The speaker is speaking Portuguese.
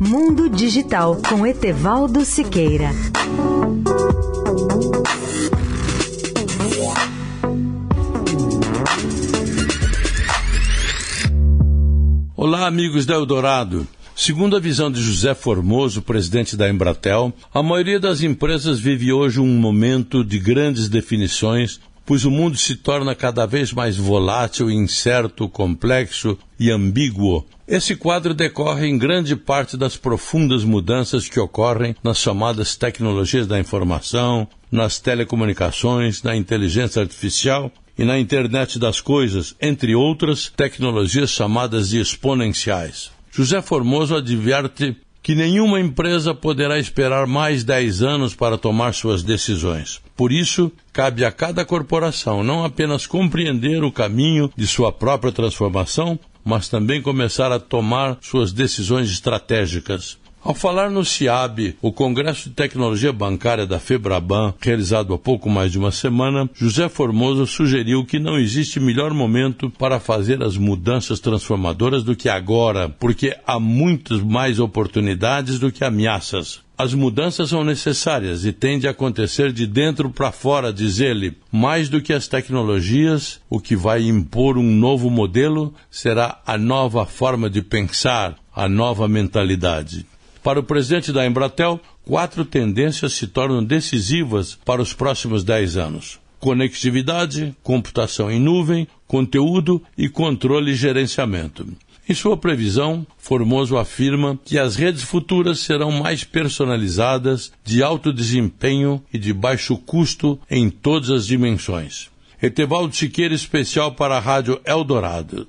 Mundo Digital com Etevaldo Siqueira. Olá, amigos da Eldorado. Segundo a visão de José Formoso, presidente da Embratel, a maioria das empresas vive hoje um momento de grandes definições, pois o mundo se torna cada vez mais volátil, incerto, complexo e ambíguo. Esse quadro decorre em grande parte das profundas mudanças que ocorrem nas chamadas tecnologias da informação, nas telecomunicações, na inteligência artificial e na internet das coisas, entre outras tecnologias chamadas de exponenciais. José Formoso adverte que nenhuma empresa poderá esperar mais 10 anos para tomar suas decisões. Por isso, cabe a cada corporação não apenas compreender o caminho de sua própria transformação, mas também começar a tomar suas decisões estratégicas. Ao falar no CIAB, o Congresso de Tecnologia Bancária da Febraban, realizado há pouco mais de uma semana, José Formoso sugeriu que não existe melhor momento para fazer as mudanças transformadoras do que agora, porque há muitas mais oportunidades do que ameaças. As mudanças são necessárias e tende a acontecer de dentro para fora, diz ele. Mais do que as tecnologias, o que vai impor um novo modelo será a nova forma de pensar, a nova mentalidade. Para o presidente da Embratel, quatro tendências se tornam decisivas para os próximos dez anos: conectividade, computação em nuvem, conteúdo e controle e gerenciamento. Em sua previsão, Formoso afirma que as redes futuras serão mais personalizadas, de alto desempenho e de baixo custo em todas as dimensões. Etevaldo Siqueira, especial para a Rádio Eldorado.